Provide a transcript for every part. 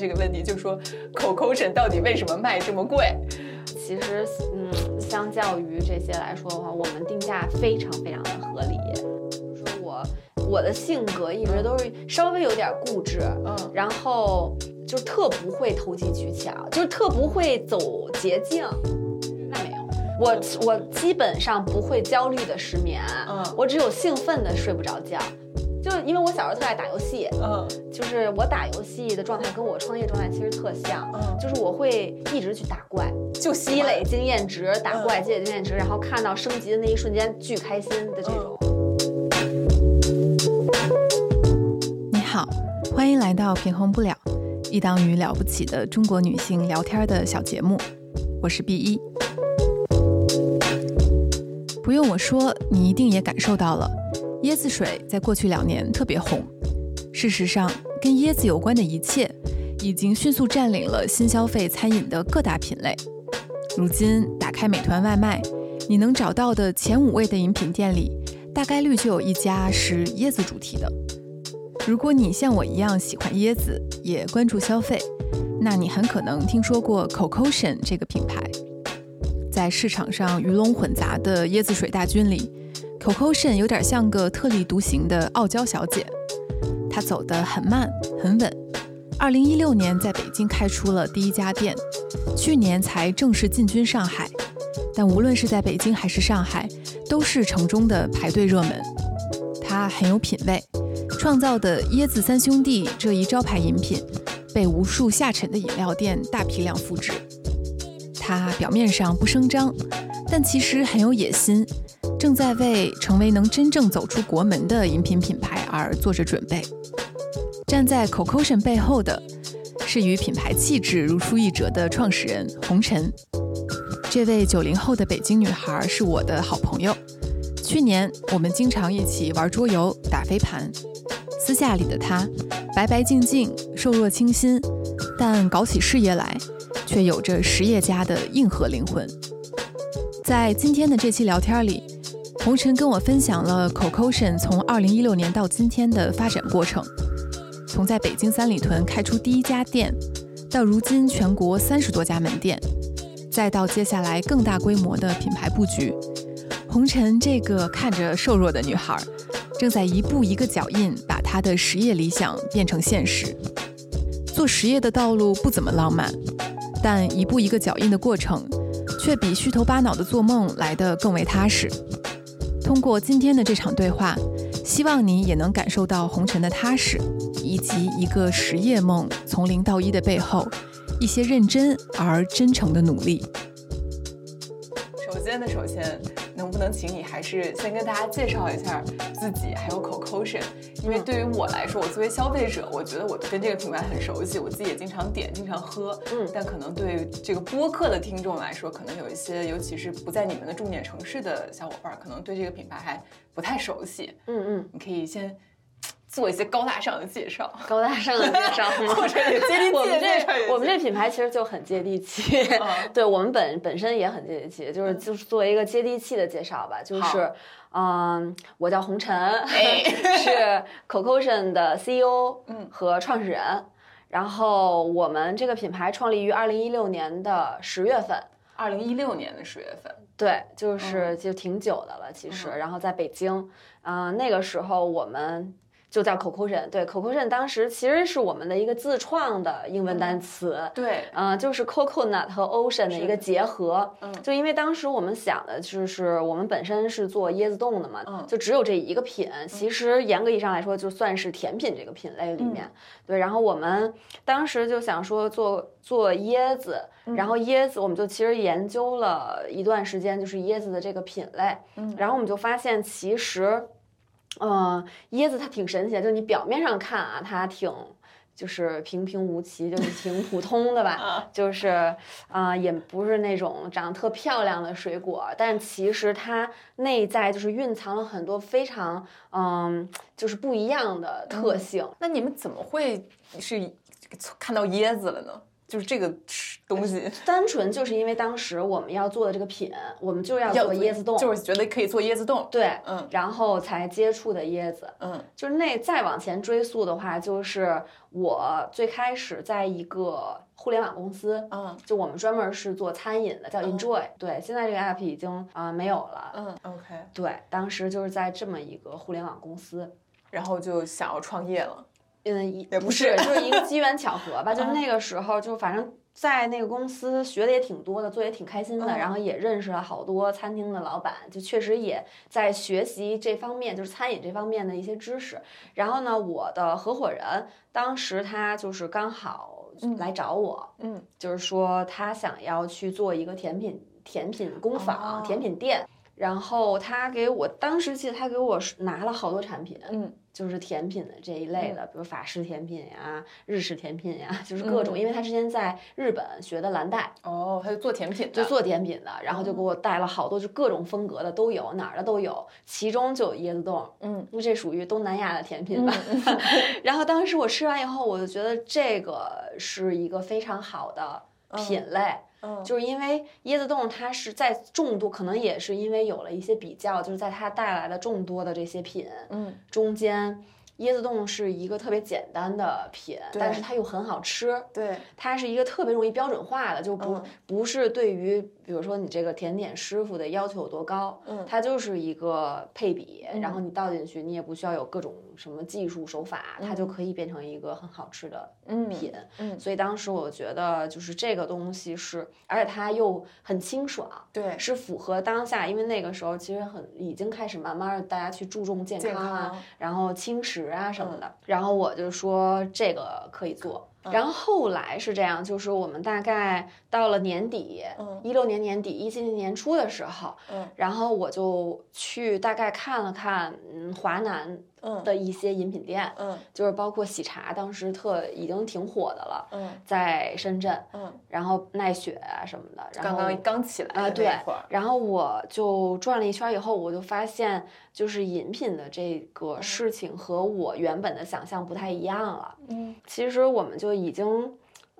这个问题，就说口口审到底为什么卖这么贵？其实，嗯，相较于这些来说的话，我们定价非常非常的合理。说我我的性格一直都是稍微有点固执，嗯，然后就是特不会投机取巧，就是特不会走捷径。那没有，我我基本上不会焦虑的失眠，嗯，我只有兴奋的睡不着觉。就因为我小时候特爱打游戏，嗯，就是我打游戏的状态跟我创业状态其实特像，嗯，就是我会一直去打怪，就积累经验值，打怪积累经验值，然后看到升级的那一瞬间巨开心的这种。你好，欢迎来到平衡不了，一档与了不起的中国女性聊天的小节目，我是 B 一。不用我说，你一定也感受到了。椰子水在过去两年特别红，事实上，跟椰子有关的一切已经迅速占领了新消费餐饮的各大品类。如今，打开美团外卖，你能找到的前五位的饮品店里，大概率就有一家是椰子主题的。如果你像我一样喜欢椰子，也关注消费，那你很可能听说过 Cocotion 这个品牌。在市场上鱼龙混杂的椰子水大军里。Cocotion 有点像个特立独行的傲娇小姐，她走得很慢很稳。二零一六年在北京开出了第一家店，去年才正式进军上海。但无论是在北京还是上海，都是城中的排队热门。她很有品味，创造的椰子三兄弟这一招牌饮品，被无数下沉的饮料店大批量复制。她表面上不声张，但其实很有野心。正在为成为能真正走出国门的饮品品牌而做着准备。站在 Cocotion 背后的，是与品牌气质如出一辙的创始人红尘。这位九零后的北京女孩是我的好朋友。去年我们经常一起玩桌游、打飞盘。私下里的她，白白净净、瘦弱清新，但搞起事业来，却有着实业家的硬核灵魂。在今天的这期聊天里。红尘跟我分享了 Cocotion 从2016年到今天的发展过程，从在北京三里屯开出第一家店，到如今全国三十多家门店，再到接下来更大规模的品牌布局。红尘这个看着瘦弱的女孩，正在一步一个脚印把她的实业理想变成现实。做实业的道路不怎么浪漫，但一步一个脚印的过程，却比虚头巴脑的做梦来得更为踏实。通过今天的这场对话，希望你也能感受到红尘的踏实，以及一个实业梦从零到一的背后，一些认真而真诚的努力。首先呢首先。能请你还是先跟大家介绍一下自己，还有 Cocotion？因为对于我来说，我作为消费者，我觉得我跟这个品牌很熟悉，我自己也经常点、经常喝。嗯，但可能对这个播客的听众来说，可能有一些，尤其是不在你们的重点城市的小伙伴，可能对这个品牌还不太熟悉。嗯嗯，你可以先。做一些高大上的介绍，高大上的介绍，或者接地气。我们这我们这品牌其实就很接地气，对我们本本身也很接地气，就是就是作为一个接地气的介绍吧，就是嗯，我叫红尘，是 Cocotion 的 CEO 和创始人，然后我们这个品牌创立于二零一六年的十月份，二零一六年的十月份，对，就是就挺久的了，其实，然后在北京，嗯，那个时候我们。就叫 Cocotion，对，Cocotion 当时其实是我们的一个自创的英文单词，对，嗯，就是 Coconut 和 Ocean 的一个结合，嗯，就因为当时我们想的就是我们本身是做椰子冻的嘛，嗯，就只有这一个品，其实严格意义上来说就算是甜品这个品类里面，对，然后我们当时就想说做做椰子，然后椰子我们就其实研究了一段时间，就是椰子的这个品类，嗯，然后我们就发现其实。嗯，椰子它挺神奇的，就你表面上看啊，它挺就是平平无奇，就是挺普通的吧，就是啊，也不是那种长得特漂亮的水果，但其实它内在就是蕴藏了很多非常嗯，就是不一样的特性。那你们怎么会是看到椰子了呢？就是这个东西，单纯就是因为当时我们要做的这个品，我们就要做椰子冻，就是觉得可以做椰子冻。对，嗯，然后才接触的椰子，嗯，就是那再往前追溯的话，就是我最开始在一个互联网公司，嗯，就我们专门是做餐饮的，叫 Enjoy。对，现在这个 app 已经啊没有了。嗯，OK。对，当时就是在这么一个互联网公司，然后就想要创业了。嗯，也不是，就是一个机缘巧合吧。就是那个时候，就反正在那个公司学的也挺多的，做也挺开心的，然后也认识了好多餐厅的老板，就确实也在学习这方面，就是餐饮这方面的一些知识。然后呢，我的合伙人当时他就是刚好来找我，嗯，就是说他想要去做一个甜品甜品工坊、甜品店。然后他给我当时记得他给我拿了好多产品，嗯。就是甜品的这一类的，比如法式甜品呀、日式甜品呀，就是各种。因为他之前在日本学的蓝带，哦，他就做甜品的，就做甜品的，然后就给我带了好多，就各种风格的都有，哪儿的都有。其中就有椰子冻，嗯，因为这属于东南亚的甜品吧。然后当时我吃完以后，我就觉得这个是一个非常好的品类。嗯，就是因为椰子冻，它是在众多，可能也是因为有了一些比较，就是在它带来的众多的这些品，嗯，中间。椰子冻是一个特别简单的品，但是它又很好吃。对，它是一个特别容易标准化的，就不不是对于比如说你这个甜点师傅的要求有多高，嗯，它就是一个配比，然后你倒进去，你也不需要有各种什么技术手法，它就可以变成一个很好吃的品。嗯，所以当时我觉得就是这个东西是，而且它又很清爽，对，是符合当下，因为那个时候其实很已经开始慢慢的大家去注重健康啊，然后轻食。啊什么的，然后我就说这个可以做，然后后来是这样，就是我们大概到了年底，一六年年底，一七年年初的时候，嗯，然后我就去大概看了看，嗯，华南。的一些饮品店，嗯，就是包括喜茶，当时特已经挺火的了，嗯，在深圳，嗯，然后奈雪啊什么的，刚刚刚起来啊，对，然后我就转了一圈以后，我就发现，就是饮品的这个事情和我原本的想象不太一样了，嗯，其实我们就已经。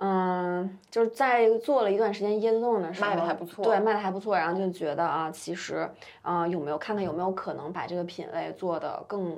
嗯，就是在做了一段时间椰子冻的时候，卖的还不错，对，卖的还不错。然后就觉得啊，其实，啊，有没有看看有没有可能把这个品类做的更。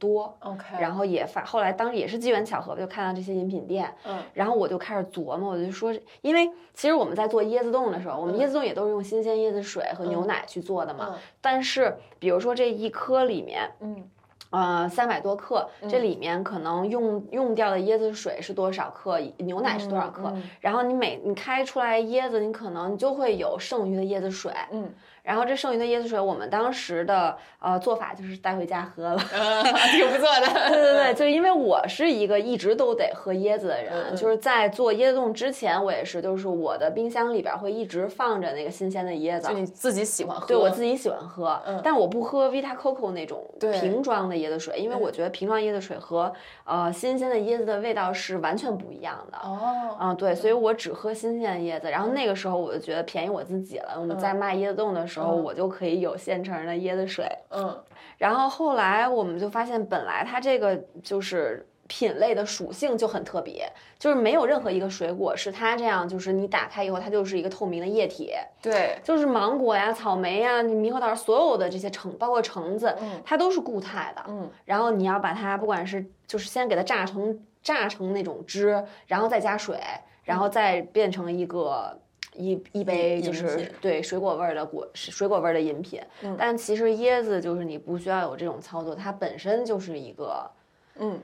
多，OK，然后也发，后来当时也是机缘巧合，就看到这些饮品店，嗯，然后我就开始琢磨，我就说，因为其实我们在做椰子冻的时候，我们椰子冻也都是用新鲜椰子水和牛奶去做的嘛，但是比如说这一颗里面，嗯，呃，三百多克，这里面可能用用掉的椰子水是多少克，牛奶是多少克，然后你每你开出来椰子，你可能就会有剩余的椰子水，嗯。然后这剩余的椰子水，我们当时的呃做法就是带回家喝了，挺不错的。对对对，就因为我是一个一直都得喝椰子的人，就是在做椰子冻之前，我也是，就是我的冰箱里边会一直放着那个新鲜的椰子。就你自己喜欢喝？对我自己喜欢喝，但我不喝 Vita Coco 那种瓶装的椰子水，因为我觉得瓶装椰子水和呃新鲜的椰子的味道是完全不一样的。哦，嗯，对，所以我只喝新鲜的椰子。然后那个时候我就觉得便宜我自己了，我们在卖椰子冻的时候。我就可以有现成的椰子水，嗯，然后后来我们就发现，本来它这个就是品类的属性就很特别，就是没有任何一个水果是它这样，就是你打开以后它就是一个透明的液体，对，就是芒果呀、草莓呀、猕猴桃，所有的这些橙，包括橙子，它都是固态的，嗯，然后你要把它不管是就是先给它榨成榨成那种汁，然后再加水，然后再变成一个。一一杯就是对水果味儿的果水果味儿的饮品，但其实椰子就是你不需要有这种操作，它本身就是一个嗯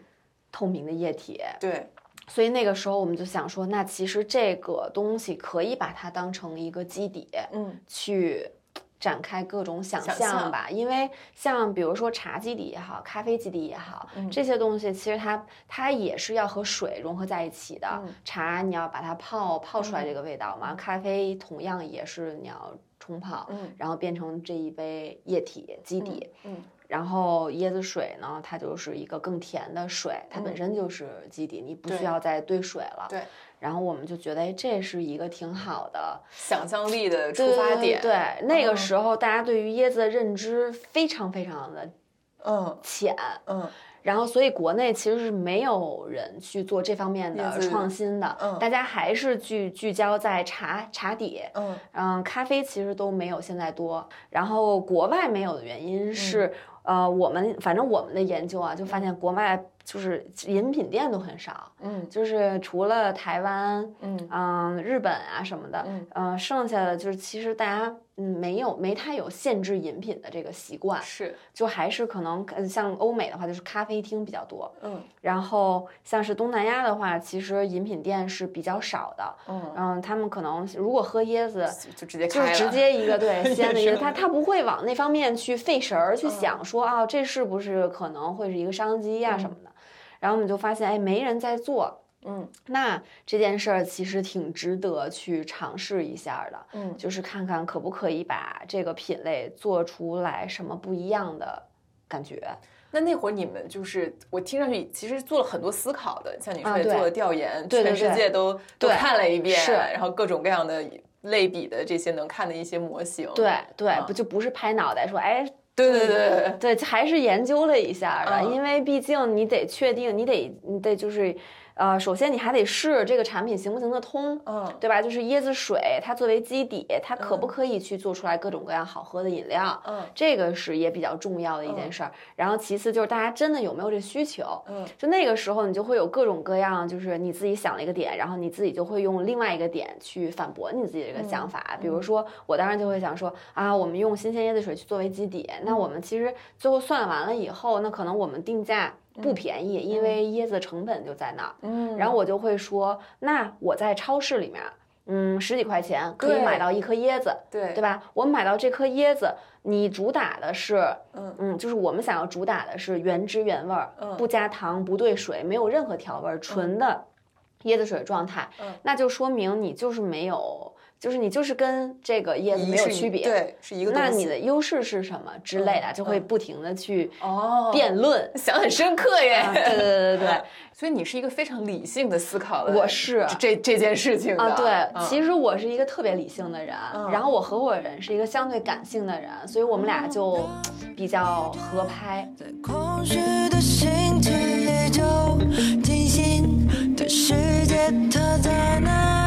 透明的液体。对，所以那个时候我们就想说，那其实这个东西可以把它当成一个基底，嗯，去。展开各种想象吧，因为像比如说茶基底也好，咖啡基底也好，这些东西其实它它也是要和水融合在一起的。茶你要把它泡泡出来这个味道嘛，咖啡同样也是你要冲泡，然后变成这一杯液体基底。嗯，然后椰子水呢，它就是一个更甜的水，它本身就是基底，你不需要再兑水了。对。然后我们就觉得，哎，这是一个挺好的想象力的出发点。对，那个时候大家对于椰子的认知非常非常的嗯浅，嗯。然后所以国内其实是没有人去做这方面的创新的，嗯，大家还是聚聚焦在茶茶底，嗯嗯，咖啡其实都没有现在多。然后国外没有的原因是，呃，我们反正我们的研究啊，就发现国外。就是饮品店都很少，嗯，就是除了台湾，嗯。嗯，日本啊什么的，嗯，呃，剩下的就是其实大家嗯没有没太有限制饮品的这个习惯，是，就还是可能像欧美的话就是咖啡厅比较多，嗯，然后像是东南亚的话，其实饮品店是比较少的，嗯。嗯，他们可能如果喝椰子就直接就是直接一个对 鲜的椰子，他他不会往那方面去费神儿去想。说啊这是不是可能会是一个商机呀什么的。然后我们就发现，哎，没人在做，嗯，那这件事儿其实挺值得去尝试一下的，嗯，就是看看可不可以把这个品类做出来什么不一样的感觉。那那会儿你们就是我听上去其实做了很多思考的，像你说的做了调研，全世界都都看了一遍，是然后各种各样的类比的这些能看的一些模型，对对，嗯不就不是拍脑袋说，哎。对对对对。对，还是研究了一下的，嗯。因为毕竟你得确定，你得你得就是，呃，首先你还得试这个产品行不行得通，嗯对吧？就是椰子水，它作为基底，它可不可以去做出来各种各样好喝的饮料？嗯这个是也比较重要的一件事儿。然后其次就是大家真的有没有这需求？嗯就那个时候你就会有各种各样，就是你自己想了一个点，然后你自己就会用另外一个点去反驳你自己这个想法。比如说，我当然就会想说啊，我们用新鲜椰子水去作为基底，那我们其实最后算完了以后，那可能我们定价。不便宜，因为椰子成本就在那儿。嗯，然后我就会说，那我在超市里面，嗯，十几块钱可以买到一颗椰子，对对吧？我买到这颗椰子，你主打的是，嗯嗯，就是我们想要主打的是原汁原味儿，嗯不加糖，不兑水，没有任何调味儿，纯的椰子水状态，嗯那就说明你就是没有，就是你就是跟这个叶子没有区别，。对，是一个。那你的优势是什么之类的，嗯就会嗯不停的去哦辩论。想很深刻耶。啊对对对对对，所以你是一个非常理性的思考的，我是这这件事情的啊，对，嗯其实我是一个特别理性的人，嗯然后我合伙人是一个相对感性的人，所以我们俩就比较合拍。在空虚的星期里，就的世界，它在哪？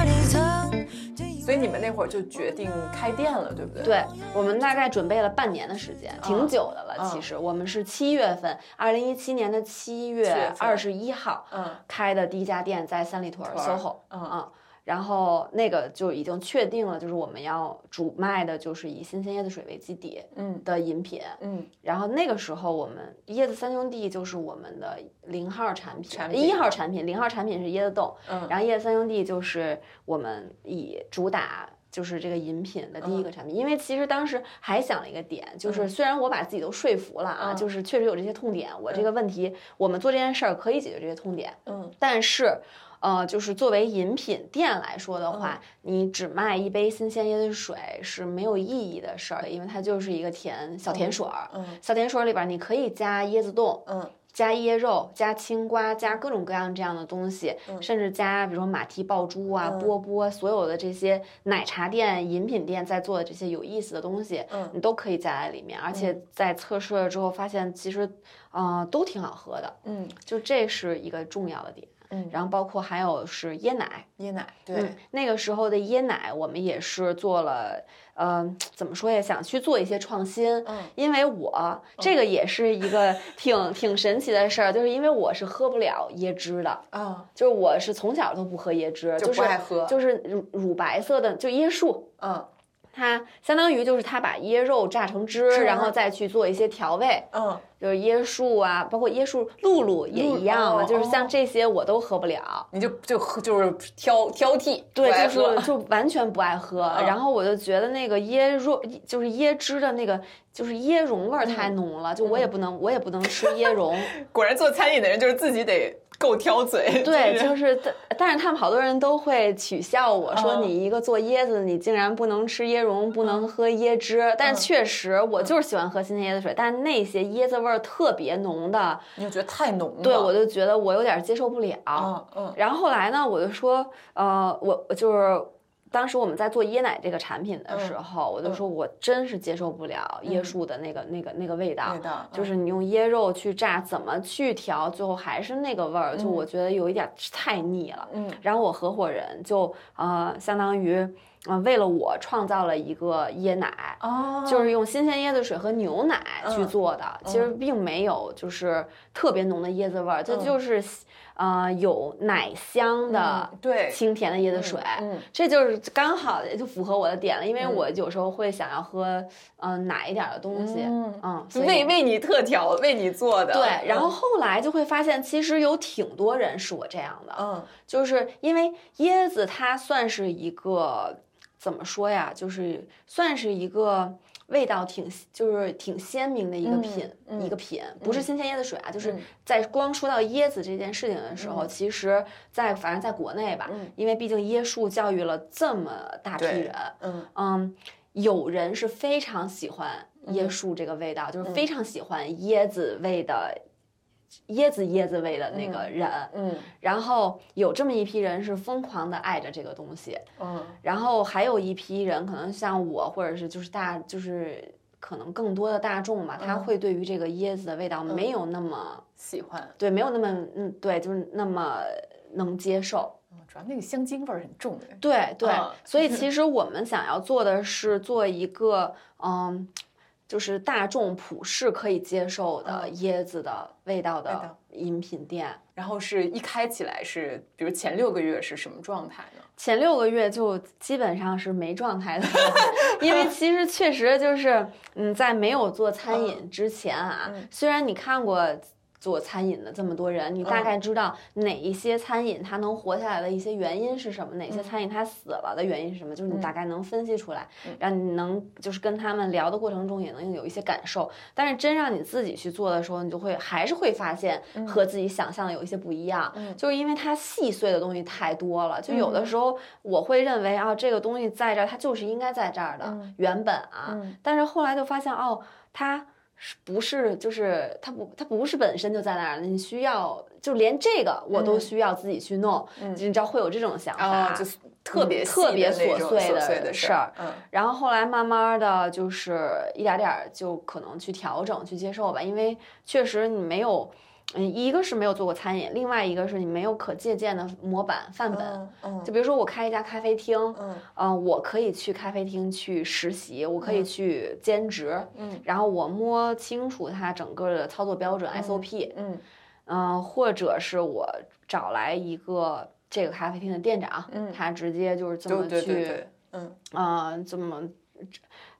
所以你们那会儿就决定开店了，对不对？，对我们大概准备了半年的时间，挺久的了。嗯其实我们是七月份，二零一七年的七月二十一号嗯开的第一家店，在三里屯 SOHO。嗯嗯，然后那个就已经确定了，就是我们要主卖的就是以新鲜椰子水为基底嗯的饮品。嗯然后那个时候，我们椰子三兄弟就是我们的零号产品，一号产品，零号产品是椰子冻，嗯，然后椰子三兄弟就是我们以主打。就是这个饮品的第一个产品，因为其实当时还想了一个点，就是嗯虽然我把自己都说服了啊，嗯就是确实有这些痛点，我这个问题，我们做这件事儿可以解决这些痛点，嗯但是，呃，就是作为饮品店来说的话，你只卖一杯新鲜椰子水是没有意义的事儿，因为它就是一个甜小甜水儿。嗯小甜水儿里边儿你可以加椰子冻，嗯加椰肉，加青瓜，加各种各样这样的东西，甚至加比如说马蹄爆珠啊、嗯波波，所有的这些奶茶店、饮品店在做的这些有意思的东西，嗯你都可以加在里面。而且在测试了之后，发现其实，呃，都挺好喝的。嗯就这是一个重要的点。嗯，然后包括还有是椰奶，椰奶，对。嗯，，那个时候的椰奶我们也是做了，呃，怎么说呀？想去做一些创新，嗯。因为我这个也是一个 挺挺神奇的事儿，就是因为我是喝不了椰汁的，啊，就是我是从小都不喝椰汁，就不爱喝。就是乳乳白色的，就椰树。嗯它相当于就是它把椰肉榨成汁，然后再去做一些调味，嗯，就是椰树啊，包括椰树露露也一样就是像哦这些我都喝不了。你就就喝就是挑挑剔，对，就是就完全不爱喝，嗯然后我就觉得那个椰肉就是椰汁的那个就是椰蓉味太浓了，就我也不能我也不能吃椰蓉。果然做餐饮的人就是自己得 够挑嘴，对，就是但但是他们好多人都会取笑我说嗯。你一个做椰子，你竟然不能吃椰蓉，不能喝椰汁。但是确实我就是喜欢喝新鲜椰子水，但是那些椰子味儿特别浓的，你就觉得太浓了，对我就觉得我有点接受不了。嗯嗯。然后后来呢，我就说，呃，我我就是当时我们在做椰奶这个产品的时候，我就说我真是接受不了椰树的那个、那个、那个味道，就是你用椰肉去榨，怎么去调，最后还是那个味儿，就我觉得有一点太腻了。嗯然后我合伙人就呃，相当于呃，为了我创造了一个椰奶。哦就是用新鲜椰子水和牛奶去嗯做的，其实并没有就是特别浓的椰子味儿，它嗯就是呃有奶香的嗯对清甜的椰子水，嗯这就是刚好就符合我的点了，因为嗯我有时候会想要喝嗯、呃奶一点儿的东西，嗯为为你特调，为你做的。对，然后嗯后来就会发现，其实有挺多人是我这样的，嗯就是因为椰子它算是一个怎么说呀，就是算是一个味道挺就是挺鲜明的一个品、嗯一个品，不是新鲜椰子水啊，就是嗯。在光说到椰子这件事情的时候，嗯。其实在反正在国内吧，嗯。因为毕竟椰树教育了这么大批人，嗯嗯，有人是非常喜欢椰嗯树这个味道，就是非常喜欢椰子味的。椰子椰子味的那个人，嗯然后有这么一批人是疯狂的爱着这个东西，嗯然后还有一批人可能像我，或者是就是大就是可能更多的大众吧，他嗯会对于这个椰子的味道没有那么、喜欢。对，没有那么嗯对，就是那么能接受。嗯主要那个香精味儿很重的。对对，嗯 所以其实我们想要做的是做一个嗯。就是大众普世可以接受的嗯。椰子的味道的饮品店，然后是一开起来是，比如前六个月是什么状态呢？前六个月就基本上是没状态的，因为其实确实就是，嗯，在没有做餐饮之前啊，嗯。虽然你看过做餐饮的这么多人，你大嗯。概知道哪一些餐饮它能活下来的一些原因是什么，哪些餐饮它死了的原因是什么，就是你大概能分析出来，让你能就是跟他们聊的过程中也能有一些感受。但是真让你自己去做的时候，你就会还是会发现和自己想象的有一些不一样，就是因为它细碎的东西太多了。就有的时候我会认为啊，这个东西在这儿，它就是应该在这儿的、原本啊，但是后来就发现哦，它。是不是就是它不它不是本身就在那儿的，你需要就连这个我都需要自己去弄，你知道会有这种想法，啊，就是特别特别琐碎的事儿。嗯然后后来慢慢的就是一点点儿就可能去调整、去接受吧，因为确实你没有，嗯，一个是没有做过餐饮，另外一个是你没有可借鉴的模板范本。嗯嗯就比如说我开一家咖啡厅，嗯嗯、我可以去咖啡厅去实习，我可以去兼职，嗯然后我摸清楚它整个的操作标准、SOP，嗯嗯、或者是我找来一个这个咖啡厅的店长，嗯他直接就是这么去，对对对对，嗯呃，这么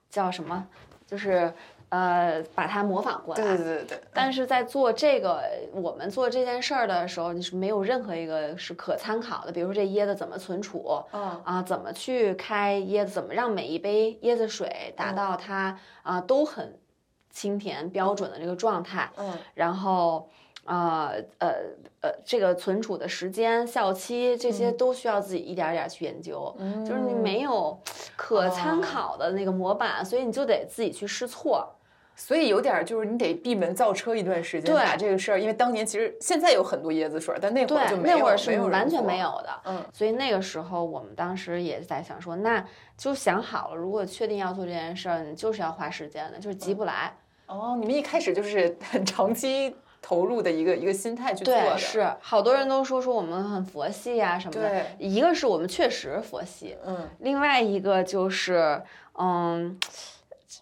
叫什么？就是呃，把它模仿过来。对对对但是在做这个，我们做这件事儿的时候，你是没有任何一个是可参考的。比如说这椰子怎么存储，嗯啊，怎么去开椰子，怎么让每一杯椰子水达到它啊都很清甜标准的这个状态，嗯然后。呃呃呃，这个存储的时间、效期这些都需要自己一点儿点儿去研究，嗯就是你没有可参考的那个模板，所以你就得自己去试错。所以有点儿就是你得闭门造车一段时间，对把这个事儿，因为当年其实现在有很多椰子水儿，但那会儿就，没有，那会儿是没有完全没有的。嗯所以那个时候我们当时也在想说，那就想好了，如果确定要做这件事儿，你就是要花时间的，就是急不来。哦，你们一开始就是很长期投入的一个一个心态去做的，是好多人都说说我们很佛系呀、什么的。对一个是我们确实佛系，嗯另外一个就是，嗯，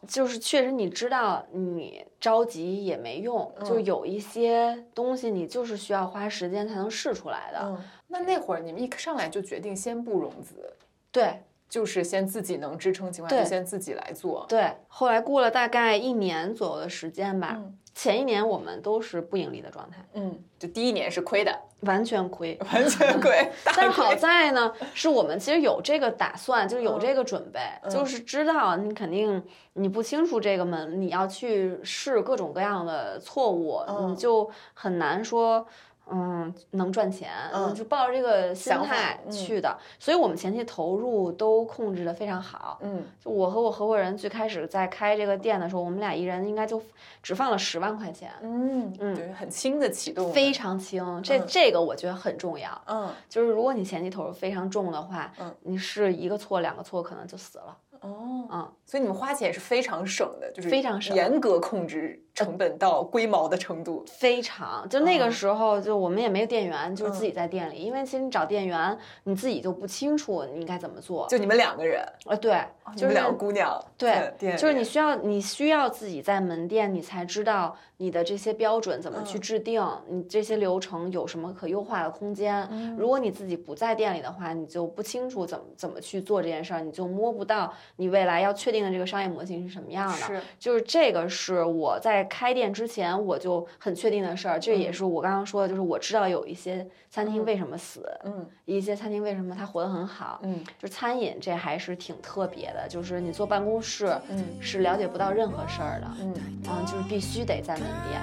就是确实你知道你着急也没用，就嗯有一些东西你就是需要花时间才能试出来的。嗯。那那会儿你们一上来就决定先不融资，对就是先自己能支撑情况下就先自己来做。对，后来过了大概一年左右的时间吧，嗯前一年我们都是不盈利的状态，嗯，就第一年是亏的，完全亏。完全亏。大但好在呢，是我们其实有这个打算，就是有嗯这个准备，就是知道你肯定你不清楚这个门，你要去试各种各样的错误，嗯你就很难说。嗯，能赚钱，嗯就抱着这个心想法态嗯去的，所以我们前期投入都控制的非常好。嗯就我和我合伙人最开始在开这个店的时候，我们俩一人应该就只放了十万块钱，嗯嗯对，很轻的启动，非常轻。这嗯这个我觉得很重要，嗯就是如果你前期投入非常重的话，嗯你是一个错两个错可能就死了。哦，嗯，所以你们花钱也是非常省的，就是非常省严格控制成本到龟毛的程度。非常，就那个嗯时候，就我们也没有店员，就是自己在店里，因为其实你找店员，你自己就不清楚你应该怎么做。就你们两个人，呃，对，就是两个姑娘，对，就是你需要你需要自己在门店，你才知道你的这些标准怎么去嗯制定，你这些流程有什么可优化的空间。嗯如果你自己不在店里的话，你就不清楚怎么怎么去做这件事儿，你就摸不到你未来要确定的这个商业模型是什么样的。是就是这个是我在开店之前我就很确定的事儿，这也嗯是我刚刚说的，就是我知道有一些餐厅嗯为什么死，嗯一些餐厅为什么它活得很好，嗯就餐饮这还是挺特别的，就是你坐办公室嗯是了解不到任何事儿的，嗯，嗯，就是必须得在门店。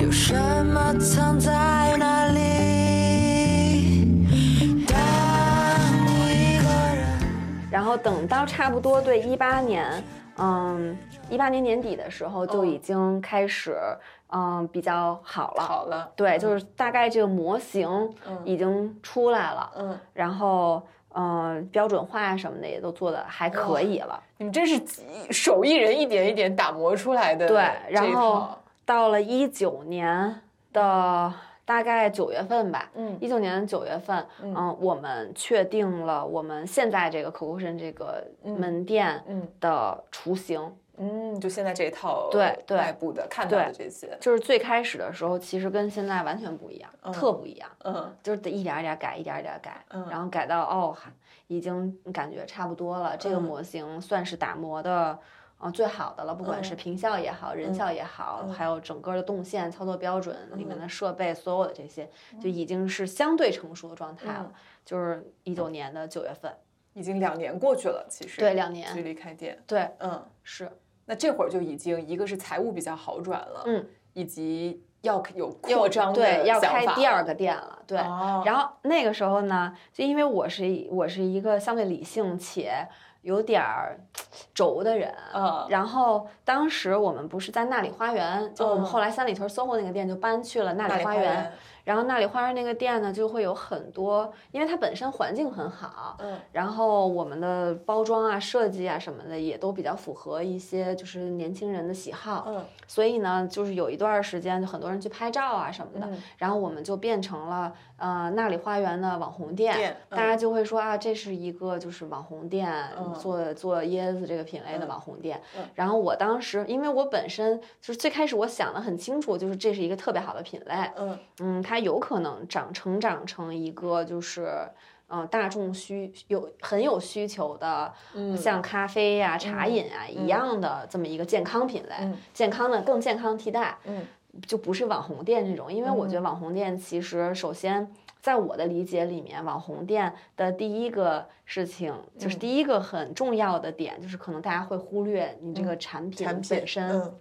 有什么藏在哪里？然后等到差不多对一八年，嗯，一八年年底的时候就嗯已经开始，嗯，比较好了。好了，对，就是大概这个模型嗯。已经出来了，嗯，然后嗯，标准化什么的也都做的还可以了。你们真是手艺人一点一点打磨出来的对，然后到了一九年的大概九月份吧，嗯一九年九月份，嗯嗯，我们确定了我们现在这个 Cocotion 这个嗯门店嗯的雏形。嗯，就现在这一套对对外部的看到的这些，就是最开始的时候，其实跟现在完全不一样，嗯特不一样，嗯就是得一点儿一点儿改，一点儿一点儿改，嗯然后改到哦，已经感觉差不多了，这个嗯模型算是打磨的。呃，最好的了，不管是平效也好，人效也好，嗯。还有整个的动线操作标准里面嗯。的设备，所有的这些，就已经是相对成熟的状态了。嗯。就是一九年的九月份，已经两年过去了，其实对，两年，距离开店，对，嗯，是。那这会儿就已经一个是财务比较好转了，嗯，以及要有又扩张的对，要开第二个店了，对。哦。然后那个时候呢，就因为我是一我是一个相对理性且有点儿轴的人，嗯。然后当时我们不是在那里花园，就我们嗯。后来三里屯 SOHO 那个店就搬去了那那里花园园，然后那里花园那个店呢就会有很多，因为它本身环境很好，嗯然后我们的包装啊、设计啊什么的也都比较符合一些就是年轻人的喜好，嗯所以呢，就是有一段时间就很多人去拍照啊什么的，嗯然后我们就变成了呃那里花园的网红店，店大家就会说啊，这是一个就是网红店，嗯做做椰子这个品类的嗯网红店。嗯然后我当时因为我本身就是最开始我想的很清楚，就是这是一个特别好的品类，嗯嗯，它有可能长成长成一个就是。嗯，大众需有很有需求的，嗯像咖啡呀、茶饮啊、嗯。一样的这么一个健康品类，嗯健康的更健康替代，嗯就不是网红店这种，因为我觉得网红店其实首先在我的理解里面，网红店的第一个事情就是嗯。第一个很重要的点，就是可能大家会忽略你这个产品本身，嗯。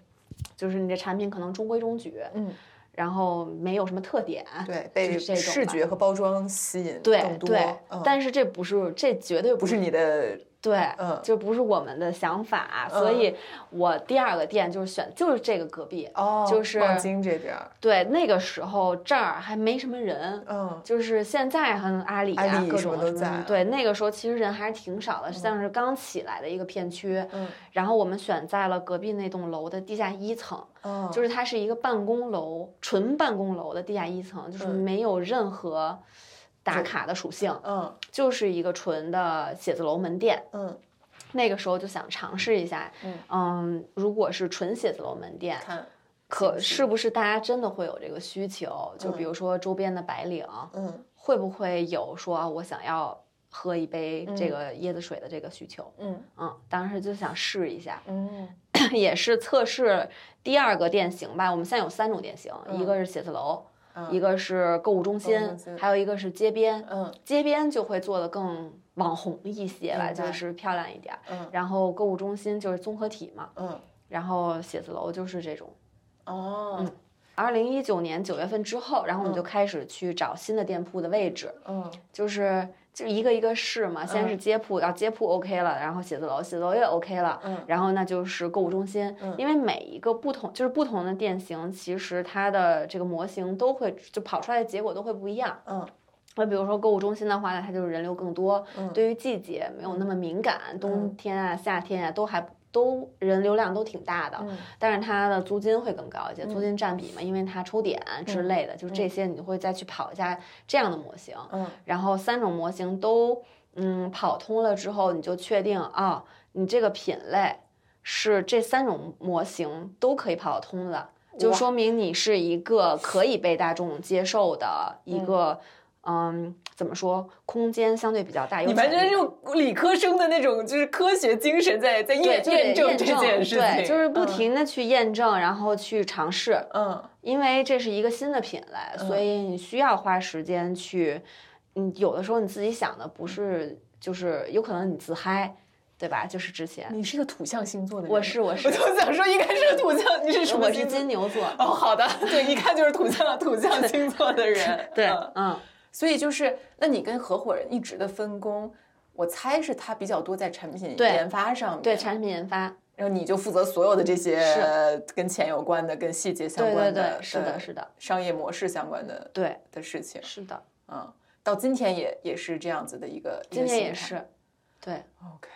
就是你的产品可能中规中矩，嗯，然后没有什么特点，对，被这种视觉和包装吸引对更多，对，嗯但是这不是，这绝对不是你的，对，嗯就不是我们的想法，所以我第二个店就是选就是这个隔壁，哦，就是望京这边儿，对，那个时候这儿还没什么人，嗯就是现在和阿里啊阿里各种都在对，那个时候其实人还是挺少的，像是刚起来的一个片区。嗯然后我们选在了隔壁那栋楼的地下一层，嗯，就是它是一个办公楼，纯办公楼的地下一层，就是嗯。没有任何打卡的属性，嗯就是一个纯的写字楼门店。嗯。那个时候就想尝试一下，嗯。嗯，如果是纯写字楼门店，可是不是大家真的会有这个需求？就比嗯如说周边的白领，嗯。会不会有说啊我想要喝一杯这嗯。个椰子水的这个需求？嗯。嗯，当时就想试一下，嗯 也是测试第二个店型吧。我们现在有三种店型，一嗯个是写字楼，嗯一个是购物中心，还有一个是街边。嗯街边就会做的更网红一些吧，就是漂亮一点儿。嗯然后购物中心就是综合体嘛，嗯然后写字楼就是这种。哦嗯。二零一九年九月份之后，然后我们就开始去找新的店铺的位置，嗯就是就一个一个试嘛，先是街铺，然后街铺 OK 了，然后写字楼，写字楼也 OK 了，嗯然后那就是购物中心，因为每一个不同就是不同的店型，其实它的这个模型都会就跑出来的结果都会不一样。嗯。那比如说购物中心的话呢，它就是人流更多，嗯。对于季节没有那么敏感，冬天啊、夏天啊都还都人流量都挺大的，嗯但是它的租金会更高一些，租金占比嘛，因为它抽点之类的，就是这些你会再去跑一下这样的模型，嗯然后三种模型都嗯跑通了之后，你就确定啊，你这个品类是这三种模型都可以跑得通的，就说明你是一个可以被大众接受的一个。嗯，怎么说？空间相对比较大，你完全是用理科生的那种就是科学精神在在，验验证这件事情，对，就是不嗯停的去验证，然后去尝试。嗯因为这是一个新的品类，所以你需要花时间去。嗯，有的时候你自己想的不是，就是有可能你自嗨，对吧？就是之前你是个土象星座的人，我是我是我就想说应该是个土象，你是什么我是？金牛座，哦，好的，对，一看就是土象土象星座的人，对，嗯嗯，所以就是，那你跟合伙人一直的分工，我猜是他比较多在产品研发上面，对，产品研发，然后你就负责所有的这些呃跟钱有关的、跟细节相对对关的、对，是的，是的，商业模式相关的对，的事情，是的，嗯，到今天也也是这样子的一个，一个今天也是，对，OK，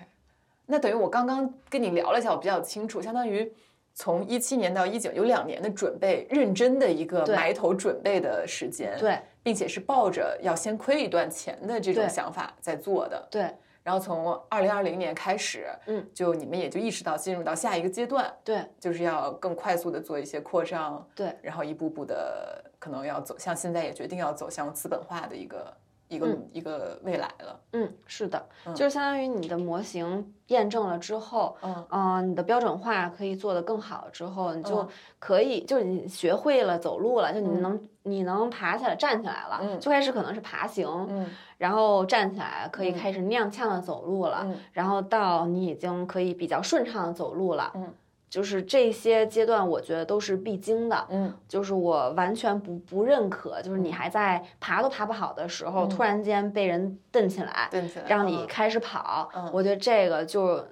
那等于我刚刚跟你聊了一下，我比较清楚，相当于从一七年到一九有两年的准备，认真的一个埋头准备的时间，，对，并且是抱着要先亏一段钱的这种想法在做的。对，然后从二零二零年开始，嗯，就你们也就意识到进入到下一个阶段，对，就是要更快速的做一些扩张，对，然后一步步的可能要走向现在也决定要走向资本化的一个一个、嗯。一个未来了。嗯，是的，嗯。就是相当于你的模型验证了之后，嗯。嗯、你的标准化可以做得更好之后，你就嗯。可以，就是你学会了走路了，就你嗯。能、你能爬起来站起来了。嗯。最开始可能是爬行，嗯。然后站起来可以嗯。开始踉跄的走路了，嗯。然后到你已经可以比较顺畅的走路了。嗯就是这些阶段，我觉得都是必经的。嗯。就是我完全不不认可，就是你还在爬都爬不好的时候，嗯。突然间被人蹬起来，蹬起来让你嗯。开始跑，嗯。我觉得这个就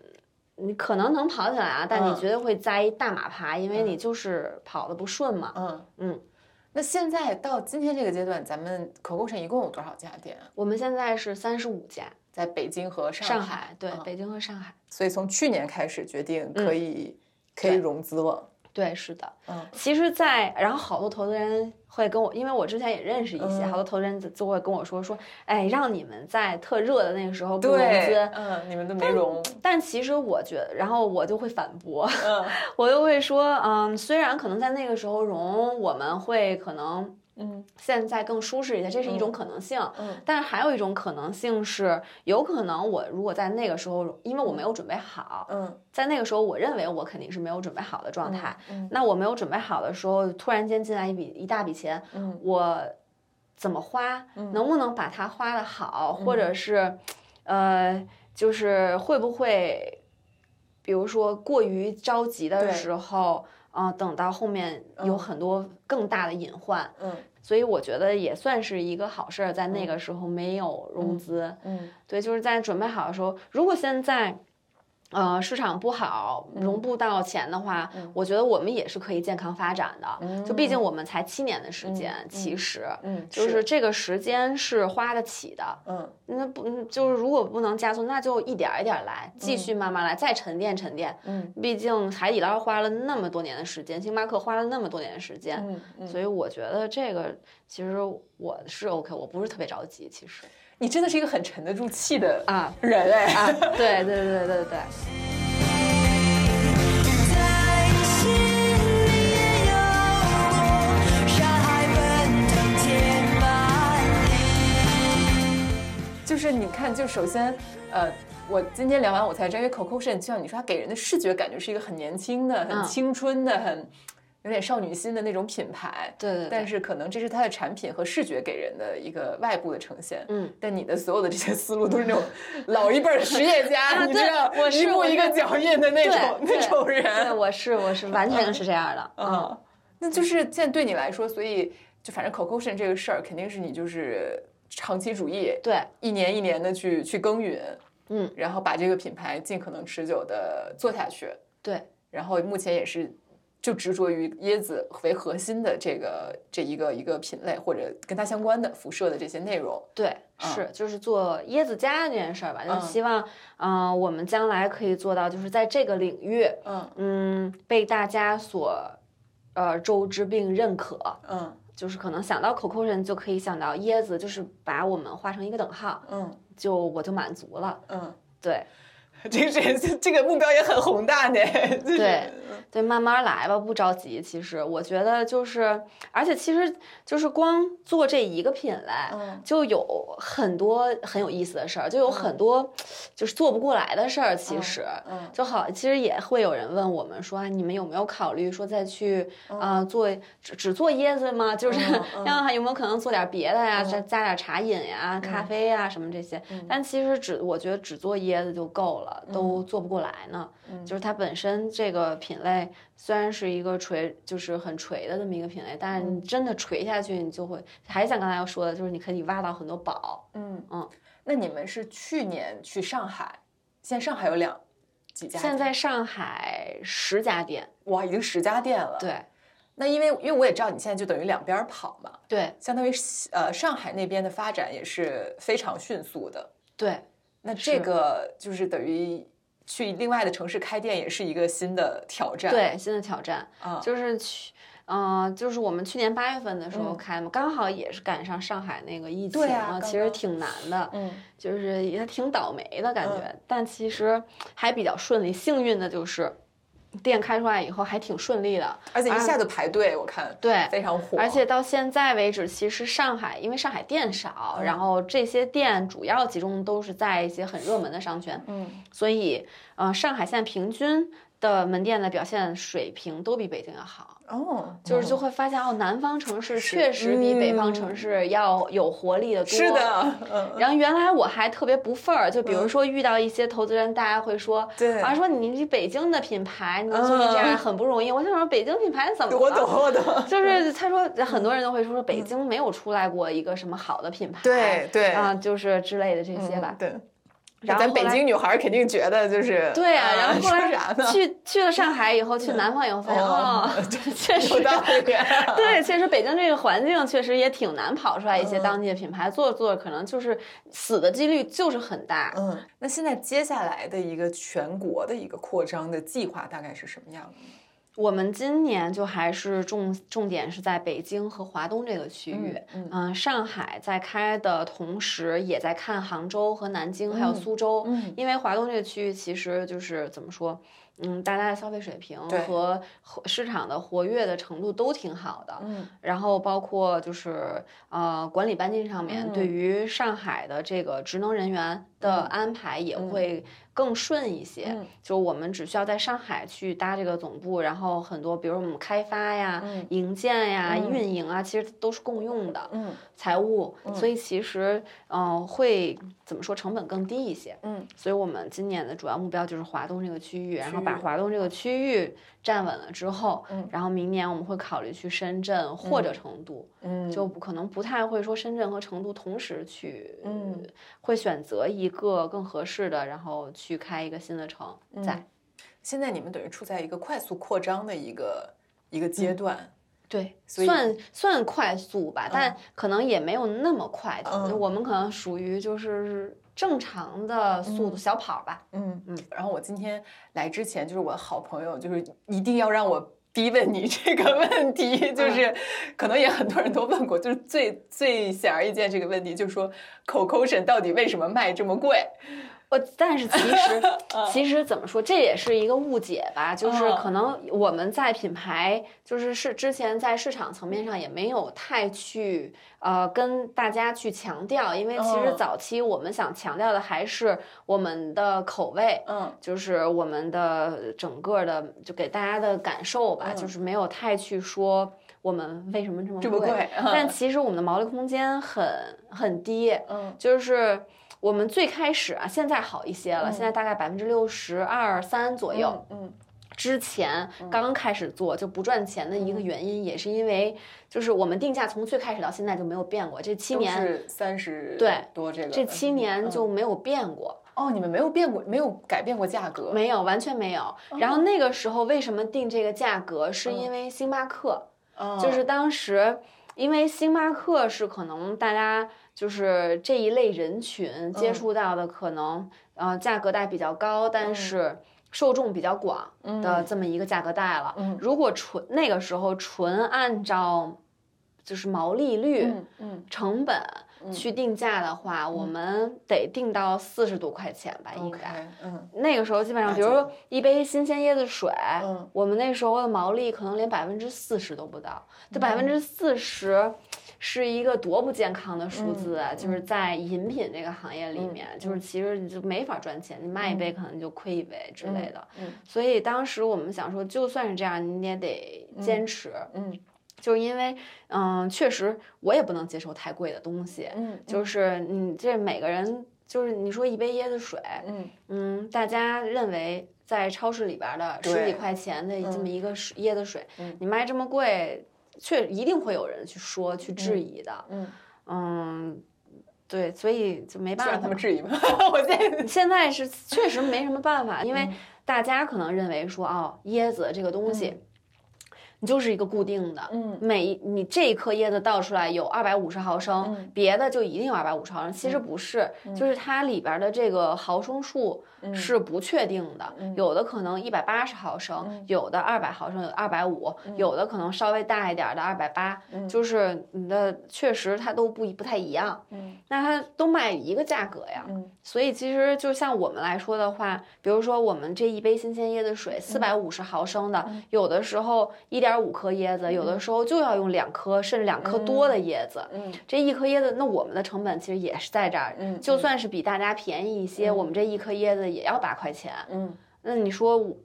你可能能跑起来啊，但你嗯。绝对会栽一大马趴，因为嗯。你就是跑的不顺嘛。嗯。嗯，那现在到今天这个阶段，咱们 CoCo 城一共有多少家店？我们现在是三十五家，在北京和上上海，对，嗯。北京和上海，所以从去年开始决定嗯。可以、可以融资了。对，是的。嗯其实在，然后好多投资人会跟我，因为我之前也认识一些，嗯好多投资人就就会跟我说说，哎，让你们在特热的那个时候不融资，，嗯，你们都没融，但其实我觉得，然后我就会反驳，嗯 我就会说，嗯，虽然可能在那个时候融，我们会可能嗯。现在更舒适一些，这是一种嗯。可能性。嗯。但是还有一种可能性是，有可能我如果在那个时候，因为我没有准备好，嗯。在那个时候，我认为我肯定是没有准备好的状态。嗯。那我没有准备好的时候，突然间进来一笔一大笔钱，嗯。我怎么花，嗯。能不能把它花的好，或者是，呃，就是会不会，比如说过于着急的时候，嗯、等到后面有嗯。很多更大的隐患，嗯所以我觉得也算是一个好事儿，在那个时候没有融资。嗯对，就是在准备好的时候，如果现在。呃，市场不好，融不到钱的话，嗯我觉得我们也是可以健康发展的。就毕竟嗯我们才七年的时间，嗯其实嗯，就是这个时间是花得起的。嗯那不嗯就是如果不能加速，那就一点儿一点儿来，继续慢慢来，再沉淀沉淀。嗯毕竟海底捞花了那么多年的时间，星巴克花了那么多年的时间，所以我觉得这个其实我是 OK，我不是特别着急，其实你真的是一个很沉得住气的啊人哎。啊，对对对对对。就是你看，就首先，呃，我今天聊完我才知道，因为 Coco 是就像你说，他给人的视觉感觉是一个很年轻的、很嗯青春的、很有点少女心的那种品牌。对对对但是可能这是它的产品和视觉给人的一个外部的呈现。嗯。但你的所有的这些思路都是那种 老一辈儿实业家，你知道，一步一个脚印的那种那种人对，人。我是我是完全是这样的，嗯，那就是现在对你来说，所以就反正 Cocotion 这个事儿，肯定是你就是长期主义，对，一年一年的去去耕耘，嗯，然后把这个品牌尽可能持久的做下去。对，然后目前也是就执着于椰子为核心的这个这一个一个品类，或者跟它相关的辐射的这些内容。对，是就是做椰子家这件事儿吧，就是希望，嗯、我们将来可以做到，就是在这个领域，嗯嗯，被大家所，呃，周知并认可。嗯就是可能想到 Coco 人就可以想到椰子，就是把我们画成一个等号，嗯就我就满足了。嗯，对这个这这个目标也很宏大呢。就是对对，慢慢来吧，不着急。其实我觉得就是，而且其实就是光做这一个品类，嗯就有很多很有意思的事儿，就有很多就是做不过来的事儿。其实，嗯就好，其实也会有人问我们说，啊你们有没有考虑说再去啊、呃做只只做椰子吗？就是嗯嗯让还有没有可能做点别的呀，再加点茶饮呀、咖啡呀什么这些。但其实只我觉得只做椰子就够了，都做不过来呢。就是它本身这个品类虽然是一个垂，就是很垂的这么一个品类，但是你真的垂下去，你就会还是像刚才要说的，就是你可以挖到很多宝。嗯嗯，那你们是去年去上海，现在上海有两几家店？现在上海十家店，哇，已经十家店了。，对那因为因为我也知道你现在就等于两边跑嘛，对相当于呃上海那边的发展也是非常迅速的。对，那这个就是等于去另外的城市开店，也是一个新的挑战。对，新的挑战啊，就是去。嗯、就是我们去年八月份的时候嗯开嘛，刚好也是赶上上海那个疫情对啊，刚刚其实挺难的，嗯就是也挺倒霉的感觉，嗯但其实还比较顺利。幸运的就是店开出来以后还挺顺利的，而且一下就排队，我看对非常火，而且到现在为止，其实上海因为上海店少，嗯然后这些店主要集中都是在一些很热门的商圈，嗯。所以呃，上海现在平均的门店的表现水平都比北京要好。哦，就是就会发现哦，南方城市确实比北方城市要有活力的多。嗯是的，嗯，然后原来我还特别不忿儿，就比如说遇到一些投资人，大家会说，对啊，说你这北京的品牌，你做成这样很不容易。我想说，北京品牌怎么了？我懂我懂，就是他说，很多人都会说，说北京没有出来过一个什么好的品牌，对对啊，就是之类的这些吧。对。咱北京女孩儿肯定觉得就是对啊，然后后来啥呢？去去了上海以后，去南方以后发现，哦哦，确实有道理，对，确实北京这个环境确实也挺难跑出来一些嗯当地的品牌，做着做着可能就是死的几率就是很大。嗯，那现在接下来的一个全国的一个扩张的计划大概是什么样的呢？我们今年就还是重重点是在北京和华东这个区域，嗯。嗯、上海在开的同时，也在看杭州和南京还有嗯苏州，嗯。因为华东这个区域其实就是怎么说，嗯，大家的消费水平和和市场的活跃的程度都挺好的，嗯。然后包括就是呃管理班级上面，对。嗯于上海的这个职能人员的安排也会更顺一些。嗯就我们只需要在上海去搭这个总部，然后很多比如我们开发呀、嗯营建呀、嗯运营啊，其实都是共用的。嗯财务，所以其实嗯、呃会怎么说成本更低一些。嗯所以我们今年的主要目标就是华东这个区域，然后把华东这个区域站稳了之后，嗯然后明年我们会考虑去深圳或者成都，嗯，就不可能不太会说深圳和成都同时去，嗯，会选择一个更合适的，然后去开一个新的城在。现在你们等于处在一个快速扩张的一个一个阶段。对，算算快速吧，但可能也没有那么快的。嗯我们可能属于就是正常的速度，小跑吧。嗯嗯然后我今天来之前，就是我的好朋友，就是一定要让我逼问你这个问题，就是可能也很多人都问过，就是最最显而易见这个问题，就是说 Cocotion 到底为什么卖这么贵？我但是其实 其实怎么说，这也是一个误解吧，就是嗯。可能我们在品牌就是是之前在市场层面上也没有太去呃跟大家去强调，因为其实嗯。早期我们想强调的还是我们的口味，嗯。就是我们的整个的就给大家的感受吧，嗯。就是没有太去说我们为什么这么贵嗯但其实我们的毛利空间很很低，嗯。就是我们最开始啊，现在好一些了，现在大概百分之六十二三左右。嗯之前刚刚开始做就不赚钱的一个原因，也是因为就是我们定价从最开始到现在就没有变过，这七年三十对多这个，这七年嗯就没有变过。哦，你们没有变过，没有改变过价格，没有，完全没有。然后那个时候为什么定这个价格？是因为星巴克，嗯就是当时因为星巴克是可能大家就是这一类人群接触到的，可能呃价格带比较高，但是。受众比较广的这么一个价格带了。嗯如果纯那个时候纯按照就是毛利率、成本去定价的话，我们得定到四十多块钱吧，应该。嗯那个时候基本上，比如说一杯新鲜椰子水，嗯我们那时候的毛利可能连百分之四十都不到。这百分嗯之四十是一个多不健康的数嗯字啊！就是在饮品这个行业里面，就是其实你就没法赚钱，你卖一杯可能就亏一杯之类的。嗯所以当时我们想说，就算是这样，你也得坚持。嗯就是因为，嗯，确实我也不能接受太贵的东西。嗯就是你这每个人，就是你说一杯椰子水，嗯嗯，大家认为在超市里边儿的十几块钱的这么一个椰子水，嗯你卖这么贵，确一定会有人去说去质疑的。嗯，嗯，对，所以就没办法。让他们质疑吧。我现在现在是确实没什么办法，因为嗯大家可能认为说，哦，椰子这个东西，你就是一个固定的，嗯。每一你这一颗椰子倒出来有二百五十毫升，嗯别的就一定有二百五十毫升，其实不是，就是它里边的这个毫升数嗯是不确定的，有的可能一百八十毫升，嗯有的二百毫升，有二百五，有的可能稍微大一点的二百八，就是你的确实它都不一不太一样，嗯。那它都卖一个价格呀，嗯所以其实就像我们来说的话，比如说我们这一杯新鲜椰子水，四百五十毫升的，有的时候一点五颗椰子，有的时候就要用两颗甚至两颗多的椰子。嗯这一颗椰子，那我们的成本其实也是在这儿，嗯就算是比大家便宜一些，我们这一颗椰子也要八块钱。嗯那你说我。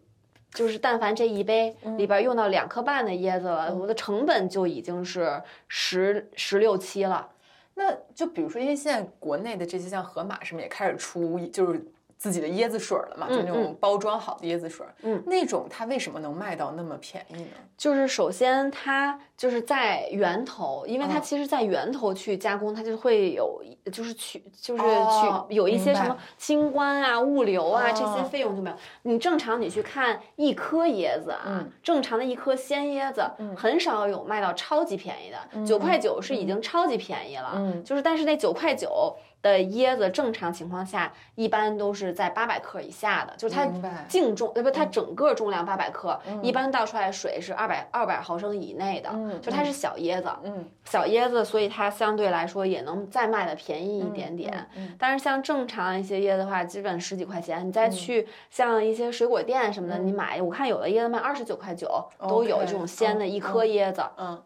就是，但凡这一杯里边用到两颗半的椰子了，我的成本就已经是十十六七了。那就比如说，因为现在国内的这些像盒马什么也开始出，就是自己的椰子水了嘛，就那种包装好的椰子水，嗯，那种它为什么能卖到那么便宜呢？就是首先它就是在源头，因为它嗯其实，在源头去加工，它就会有就是去就是哦去有一些什么清关啊、物流啊这些哦费用就没有。你正常你去看一颗椰子啊嗯，正常的一颗鲜椰子，很少有卖到超级便宜的，九块九是已经超级便宜了。嗯就是但是那九块九。的椰子正常情况下一般都是在八百克以下的，就是它净重，呃不，它整个重量八百克，一般倒出来的水是二百二百毫升以内的，嗯就它是小椰子，嗯小椰子，所以它相对来说也能再卖的便宜一点点。嗯但是像正常一些椰子的话，基本十几块钱。你再去像一些水果店什么的，你买，我看有的椰子卖二十九块九，都有这种鲜的嗯一颗椰子。嗯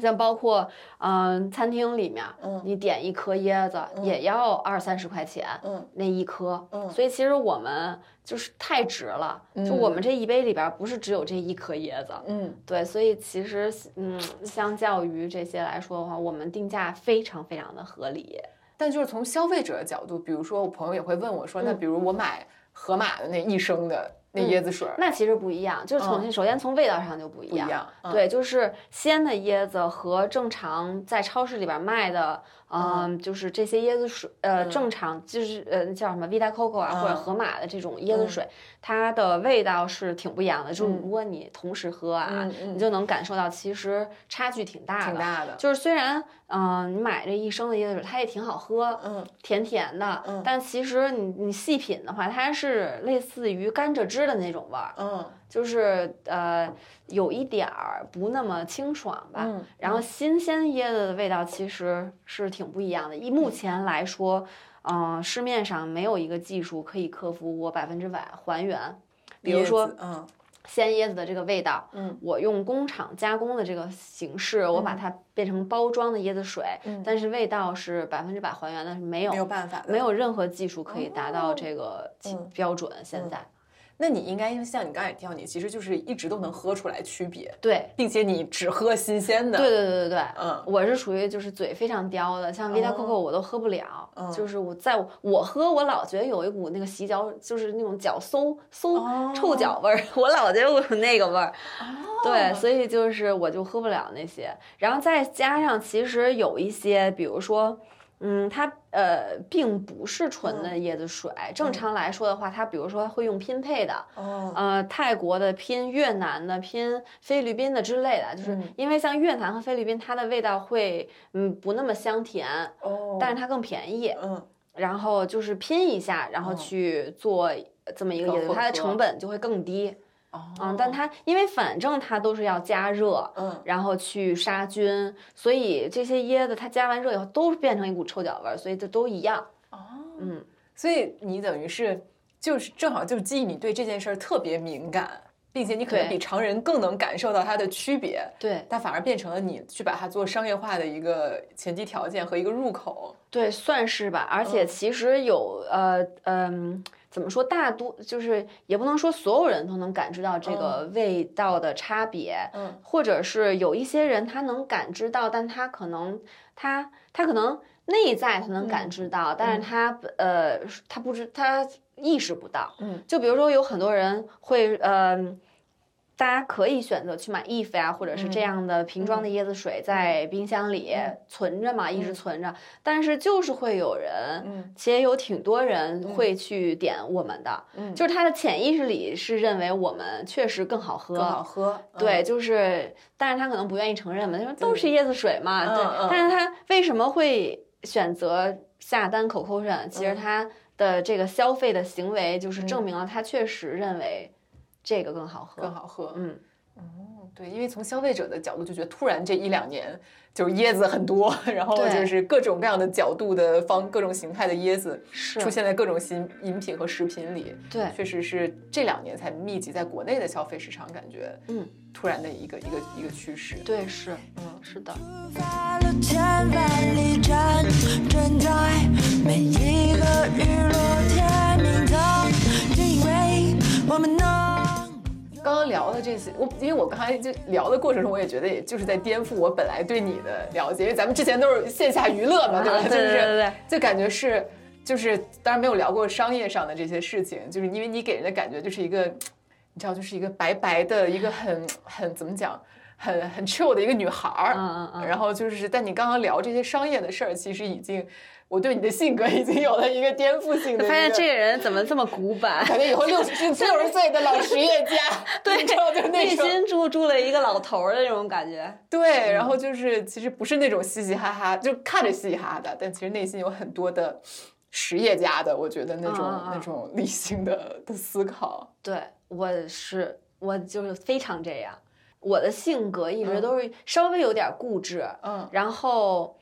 像包括嗯、餐厅里面，嗯你点一颗椰子也要二三十块钱，嗯那一颗，嗯所以其实我们就是太值了，就我们这一杯里边不是只有这一颗椰子，嗯对，所以其实嗯，相较于这些来说的话，我们定价非常非常的合理。但就是从消费者的角度，比如说我朋友也会问我说，那比如我买盒马的那一升的那椰子水儿，那其实不一样，就是从、首先从味道上就不一样。不一样，嗯。对，就是鲜的椰子和正常在超市里边卖的，嗯，就是这些椰子水，呃，正常就是呃叫什么 Vita Coco 啊，或者嗯。盒马的这种椰子水，它的味道是挺不一样的。就是如果你同时喝啊，你就能感受到其实差距挺大的。挺大的，就是虽然，嗯、你买这一升的椰子水，它也挺好喝，嗯甜甜的，嗯。但其实你你细品的话，它是类似于甘蔗汁的那种味儿，嗯。就是呃有一点儿不那么清爽吧。嗯。然后新鲜椰子的味道其实是挺不一样的。以目前来说，嗯、市面上没有一个技术可以克服我百分之百还原。比如说嗯鲜椰子的这个味道，嗯，我用工厂加工的这个形式，我把它变成包装的椰子水，嗯但是味道是百分之百还原的，是没有没有办法，没有任何技术可以达到这个标准。现在，那你应该像你刚才也提到，你其实就是一直都能喝出来区别，对，并且你只喝新鲜的。对对对对对，嗯我是属于就是嘴非常刁的，像 Vita 哦 Coco 我都喝不了，嗯就是我在我喝我老觉得有一股那个洗脚，就是那种脚馊馊哦臭脚味儿，我老觉得我有那个味儿。对，所以就是我就喝不了那些，然后再加上其实有一些，比如说。嗯，它呃并不是纯的椰子水。正常来说的话，它比如说会用拼配的，哦，呃，泰国的拼越南的拼菲律宾的之类的，就是嗯因为像越南和菲律宾，它的味道会嗯不那么香甜，哦，但是它更便宜。嗯然后就是拼一下，然后哦去做这么一个椰子，它的成本就会更低。哦，嗯，但它因为反正它都是要加热，嗯。然后去杀菌，所以这些椰子它加完热以后都变成一股臭脚味儿，所以这都一样。哦，嗯，所以你等于是就是正好就基于你对这件事儿特别敏感，并且你可能比常人更能感受到它的区别，对但反而变成了你去把它做商业化的一个前提条件和一个入口。对，算是吧。而且嗯其实有呃嗯。怎么说？大多就是也不能说所有人都能感知到这个味道的差别，嗯或者是有一些人他能感知到，但他可能他他可能内在他能感知到，但是他呃他不知他意识不到。嗯就比如说有很多人会呃。大家可以选择去买 if 呀、或者是这嗯样的瓶装的椰子水，在冰箱里存着嘛，一直存着。但是就是会有人，嗯其实有挺多人会去点我们的，嗯，就是他的潜意识里是认为我们确实更好喝，更好喝。对，嗯就是，但是他可能不愿意承认嘛，他说都是椰子水嘛，对，嗯嗯但是他为什么会选择下单 Coco 上？其实嗯他的这个消费的行为就是证明了他确实认为这个更好喝，更好喝。嗯，哦，对，因为从消费者的角度就觉得，突然这一两年就是椰子很多，然后就是各种各样的角度的方、各种形态的椰子是出现在各种新饮品和食品里。对，确实是这两年才密集在国内的消费市场，感觉嗯，突然的一个一个一个趋势。对，是，嗯是的，发了千万里，站在每一个日落天明灯，只因为我们能。刚刚聊的这些，我因为我刚才就聊的过程中，我也觉得也就是在颠覆我本来对你的了解，因为咱们之前都是线下娱乐嘛，对吧？对对对就感觉是就是当然没有聊过商业上的这些事情，就是因为你给人的感觉就是一个你知道，就是一个白白的一个很很怎么讲？很很 chill 的一个女孩儿，嗯嗯嗯然后就是，但你刚刚聊这些商业的事儿，其实已经，我对你的性格已经有了一个颠覆性的。发现这个人怎么这么古板？感觉以后六十 六十岁的老实业家，对就那内心住住了一个老头儿的那种感觉。对，然后就是其实不是那种嘻嘻哈哈，就看着嘻嘻哈哈的，但其实内心有很多的实业家的，我觉得那种、那种理性的的思考。对，我是我就是非常这样，我的性格一直嗯。都是稍微有点固执，嗯。然后，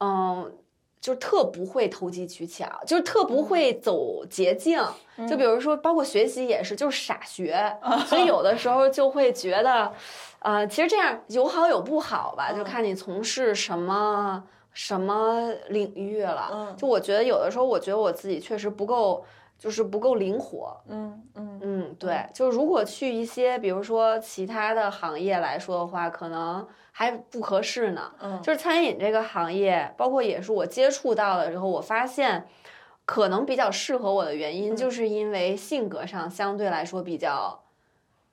嗯，就特不会投机取巧，就是特不会走捷径。就比如说，包括学习也是，就是傻学，所以有的时候就会觉得，呃，其实这样有好有不好吧，就嗯。看你从事什么什么领域了。嗯。就我觉得有的时候，我觉得我自己确实不够，就是不够灵活。嗯嗯嗯，对，就是如果去一些，比如说其他的行业来说的话，可能还不合适呢。嗯，就是餐饮这个行业，包括也是我接触到了之后，我发现可能比较适合我的原因，嗯就是因为性格上相对来说比较，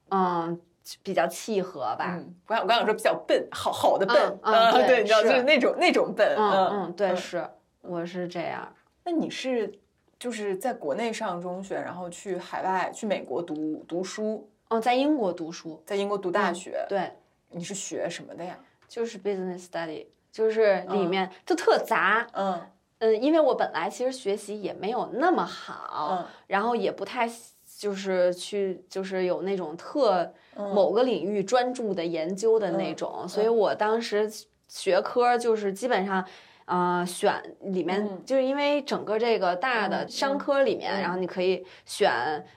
嗯，比较契合吧。嗯，我刚我刚想说比较笨，好好的笨，嗯嗯对对，你知道，就是那种那种笨，嗯，对，是，我是这样。那你是就是在国内上中学，然后去海外去美国读读书，哦，在英国读书，在英国读大学，对，你是学什么的呀？就是 business study，就是里面就特杂。嗯嗯，因为我本来其实学习也没有那么好，嗯然后也不太就是去就是有那种特嗯某个领域专注的研究的那种，所以我当时学科就是基本上。呃，选里面、嗯就是因为整个这个大的嗯商科里面，嗯然后你可以选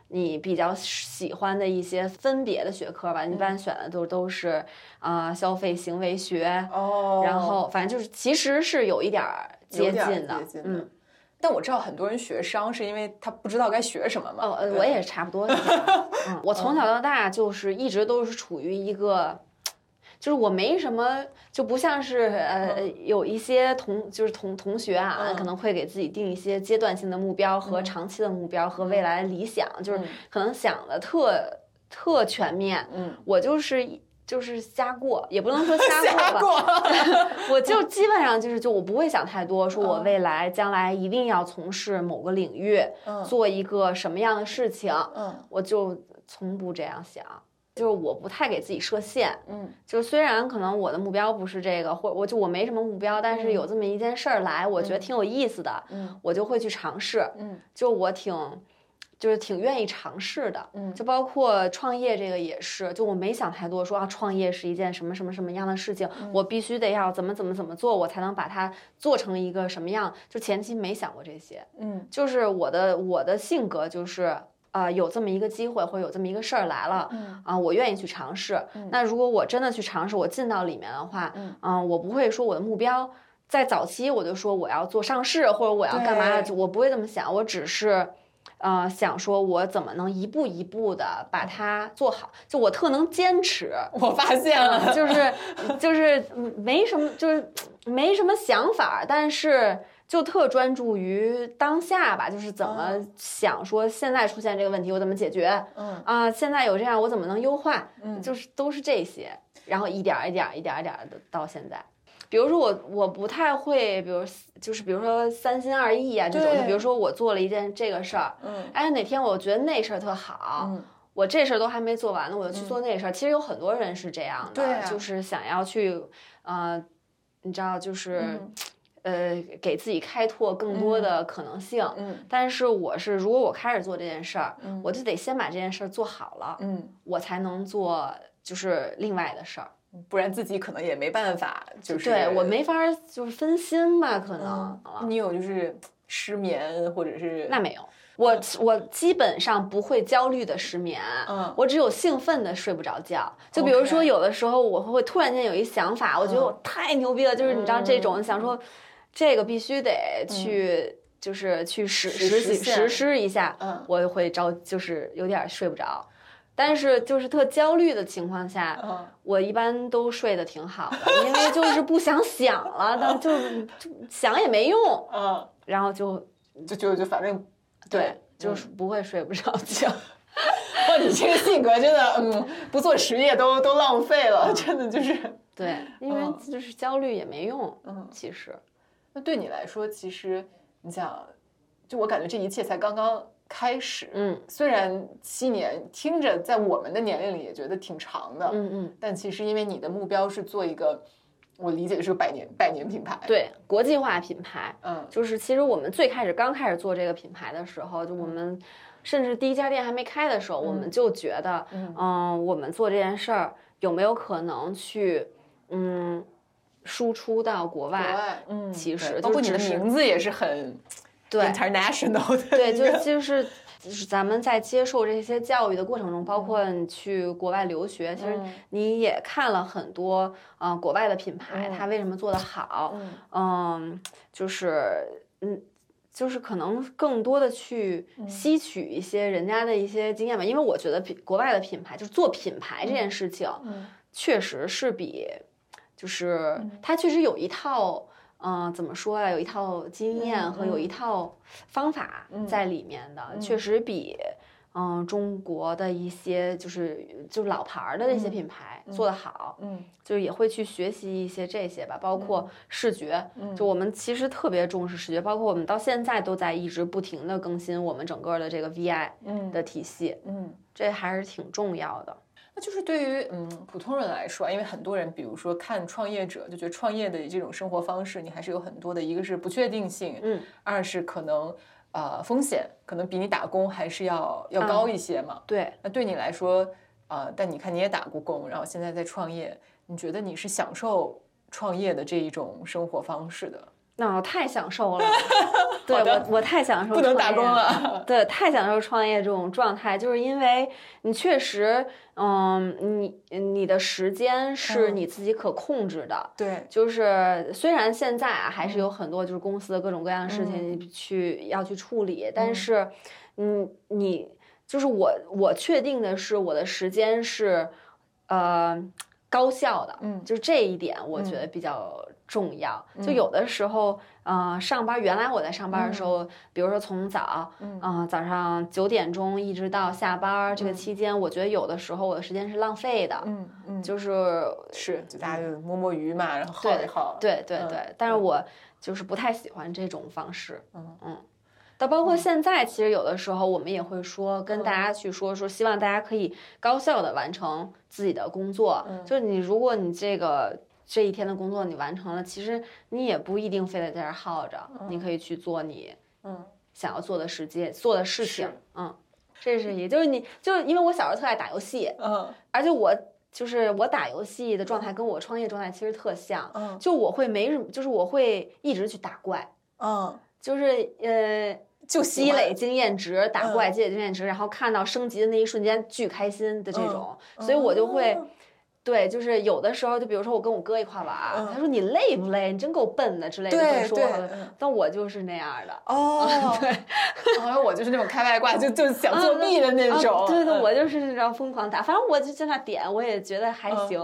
你比较喜欢的一些分别的学科吧。一般选的都都是啊、呃消费行为学，哦，然后反正就是其实是有一点儿接近的，嗯，但我知道很多人学商是因为他不知道该学什么嘛。哦，呃我也差不多是这样。嗯，我从小到大就是一直都是处于一个，就是我没什么，就不像是呃有一些同就是同同学啊，嗯。可能会给自己定一些阶段性的目标和长期的目标和未来理想，就是嗯。可能想的特特全面。嗯，我就是就是瞎过，也不能说瞎 瞎过吧，过。我就基本上就是，就我不会想太多，说我嗯。未来将来一定要从事某个领域，嗯。做一个什么样的事情，嗯。我就从不这样想。就是我不太给自己设限，嗯就是虽然可能我的目标不是这个，或者我就我没什么目标，但是有这么一件事儿来，我觉得挺有意思的，嗯我就会去尝试。嗯就我挺，就是挺愿意尝试的。嗯就包括创业这个也是，就我没想太多，说啊创业是一件什么什么什么样的事情，嗯我必须得要怎么怎么怎么做，我才能把它做成一个什么样。就前期没想过这些，嗯就是我的我的性格就是。啊、有这么一个机会，或者有这么一个事儿来了，嗯啊、我愿意去尝试。那如果我真的去尝试，我进到里面的话，嗯我不会说我的目标在早期我就说我要做上市，或者我要干嘛，我不会这么想，我只是。呃，想说我怎么能一步一步的把它做好，就我特能坚持，我发现了，嗯就是就是嗯没什么，就是没什么想法，但是就特专注于当下吧，就是怎么想说现在出现这个问题我怎么解决，嗯。啊，现在有这样我怎么能优化，嗯。就是都是这些，然后一点儿一点儿一点儿一点儿的到现在。比如说我我不太会，比如就是比如说三心二意啊这种，就比如说我做了一件这个事儿，嗯。哎哪天我觉得那事儿特好，嗯我这事儿都还没做完呢，我就去做那事儿。其实有很多人是这样的，对啊。就是想要去，呃，你知道，就是，嗯呃，给自己开拓更多的可能性。嗯但是我是，如果我开始做这件事儿，嗯我就得先把这件事儿做好了，嗯，我才能做就是另外的事儿。不然自己可能也没办法，就是对我没法儿就是分心吧，可能。你有就是失眠或者是那没有，我我基本上不会焦虑的失眠，嗯我只有兴奋的睡不着觉。就比如说有的时候我会突然间有一想法，我觉得我太牛逼了，就是你知道这种嗯想说，这个必须得去。就是去实实实实现实施一下，嗯我会着，就是有点睡不着，但是就是特焦虑的情况下，嗯我一般都睡得挺好的，因为就是不想想了，但就就想也没用，嗯，然后就就就就反正对，就是不会睡不着觉。哇，你这个性格真的，嗯，不做实业都都浪费了，真的就是。对，因为嗯就是焦虑也没用，嗯其实，那对你来说，其实你想，就我感觉这一切才刚刚开始。嗯虽然七年听着在我们的年龄里也觉得挺长的，嗯嗯，但其实因为你的目标是做一个，我理解是个百年百年品牌。，对，国际化品牌，嗯就是其实我们最开始刚开始做这个品牌的时候，就我们甚至第一家店还没开的时候，我们就觉得，嗯嗯，我们做这件事儿有没有可能去，嗯，输出到国外？嗯，其实包括你的名字也是很对 international 的，对，就就是就是咱们在接受这些教育的过程中，包括你去国外留学，其实嗯你也看了很多呃国外的品牌，嗯它为什么做得好，嗯嗯，就是嗯。就是可能更多的去吸取一些人家的一些经验吧，因为我觉得品国外的品牌就是做品牌这件事情，嗯确实是比，就是他确实有一套，嗯、怎么说呀？有一套经验和有一套方法在里面的，确实比，嗯、中国的一些就是就是老牌儿的那些品牌做得好，嗯就是也会去学习一些这些吧，包括视觉，嗯就我们其实特别重视视觉，包括我们到现在都在一直不停的更新我们整个的这个 VI 嗯的体系，嗯。这还是挺重要的。那就是对于嗯普通人来说，因为很多人，比如说看创业者，就觉得创业的这种生活方式，你还是有很多的，一个是不确定性，嗯，二是可能呃风险可能比你打工还是要要高一些嘛。对，那对你来说，呃，但你看你也打过工，然后现在在创业，你觉得你是享受创业的这一种生活方式的？那我太享受了，对我我太享受不能打工了。对，太享受创业这种状态，就是因为你确实，嗯，你你的时间是嗯。你自己可控制的。对，就是虽然现在啊还是有很多就是公司的各种各样的事情去要去处理，但嗯。是，嗯，你就是我我确定的是我的时间是，呃，高效的，嗯。就这一点我觉嗯。得比较重要。就嗯有的时候，呃，上班原来我在上班的时候，比如说从早，嗯。嗯、早上九点钟一直到下班儿这个嗯。期间，我觉得有的时候我的时间是浪费的，嗯嗯，就是是，就大家就摸摸鱼嘛，然后耗对一耗。嗯对对对，但是嗯。我就是不太喜欢这种方式。嗯。嗯，但包括现在，其实有的时候我们也会说，跟大家去说说，希望大家可以高效的完成自己的工作。嗯。就是你，如果你这个这一天的工作你完成了，其实你也不一定非得在这儿耗着，你可以去做你嗯想要做的事情做的事情。嗯，这是也就是你就是因为我小时候特爱打游戏，嗯而且我就是我打游戏的状态跟我创业状态其实特像。嗯就我会没什么，就是我会一直去打怪，嗯，就是呃，就积累经验值，打怪嗯积累经验值，然后看到升级的那一瞬间巨开心的这种，嗯所以我就会。哦对，就是有的时候，就比如说我跟我哥一块玩，嗯他说你累不累？你真够笨的之类的对会说但我就是那样的。哦，对，好像我就是那种开外挂，就就想作弊的那啊种。对对，嗯我就是那种疯狂打，反正我就在那点，我也觉得还嗯行。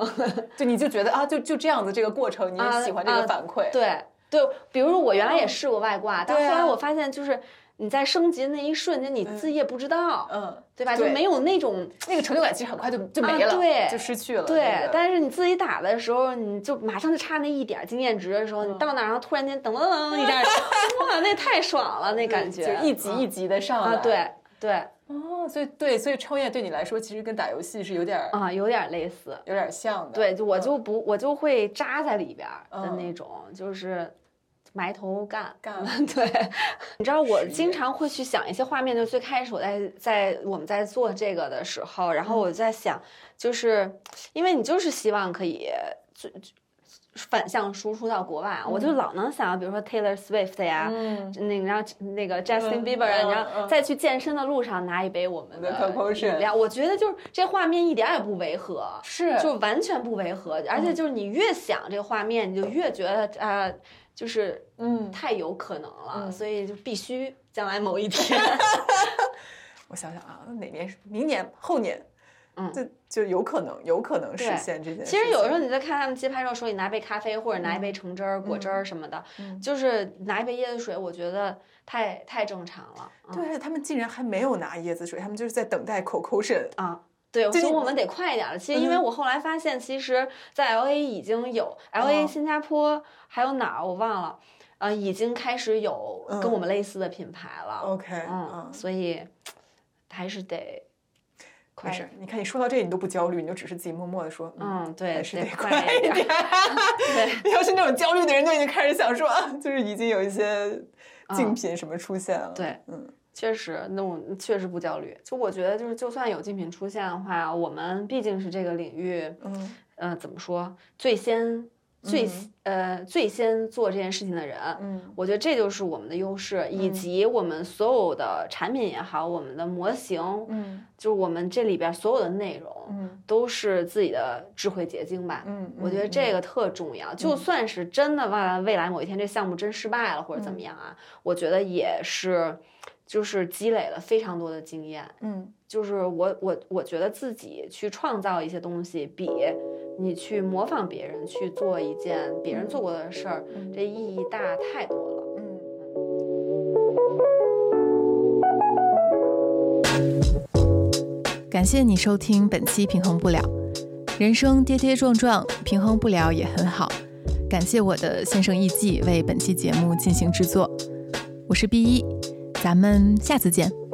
就你就觉得啊，就就这样子这个过程，你啊也喜欢这啊个反馈。对对，比如说我原来也试过外挂，但后来我发现就是你在升级的那一瞬间，你自己也不知道，嗯，对吧？就没有那种那个成就感其实很快就就啊没了，对就失去了。对那，个但是你自己打的时候，你就马上就差那一点儿经验值的时候，你到那儿然后突然间噔噔噔一下，哇，那太爽了，那感觉就一级一级的上来。啊，对对哦，所以对，所以创业对你来说，其实跟打游戏是有点儿啊，有点类似。有点像的。对，就我嗯就不，我就会扎在里边儿的嗯那种，就是埋头干干 对，你知道我经常会去想一些画面，就最开始我在在我们在做这个的时候，然嗯后我就在想，就是因为你就是希望可以最。反向输出到国外啊，我就老能想到，比如说 Taylor Swift 呀，嗯那个然后那个 Justin 嗯 Bieber 啊，嗯然后嗯再去健身的路上拿一杯我们的的 Coco 饮料，我觉得就是这画面一点儿也不违和，是就完全不违和，而且就是你越想这个画面，你就越觉得啊、呃就是嗯，太有可能了，嗯所以就必须将来某一天，我想想啊，哪年明年后年？嗯就就有可能有可能实现这件事。其实有的时候你在看他们街拍照，说你拿杯咖啡或者拿一杯橙汁儿、果汁儿什么的，就是拿一杯椰子水，我觉得太太正常了。嗯对，他们竟然还没有拿椰子水，他们就是在等待 concussion。啊。对，所以我们得快一点儿了。其实，因为嗯我后来发现，其实，在 L A 已经有 L A、哦新加坡还有哪儿我忘了，呃，已经开始有跟我嗯们类似的品牌了。OK，嗯，嗯，所以还是得快没事儿。你看你说到这，你都不焦虑，你就只是自己默默的说，嗯，对，还是得得快快一点儿。对，你要是那种焦虑的人，就已经开始想说啊，就是已经有一些竞嗯品什么出现了。对嗯确实，那我确实不焦虑。就我觉得，就是就算有竞品出现的话，我们毕竟是这个领域，嗯。呃，怎么说，最先最、呃最先做这件事情的人。嗯。我觉得这就是我们的优势，以及我们所有的产品也好，我们的模型，嗯。就是我们这里边所有的内容，嗯。都是自己的智慧结晶吧。嗯，我觉得这。个特重要，就算是真的未未来某一天这项目真失败了或者嗯怎么样啊，我觉得也是，就是积累了非常多的经验。嗯就是我我我觉得自己去创造一些东西，比你去模仿别人去做一件别人做过的事儿，这意义大太多了。嗯。感谢你收听本期《平衡不了》，人生跌跌撞撞，平衡不了也很好。感谢我的先生艺伎为本期节目进行制作，我是 B 一，咱们下次见。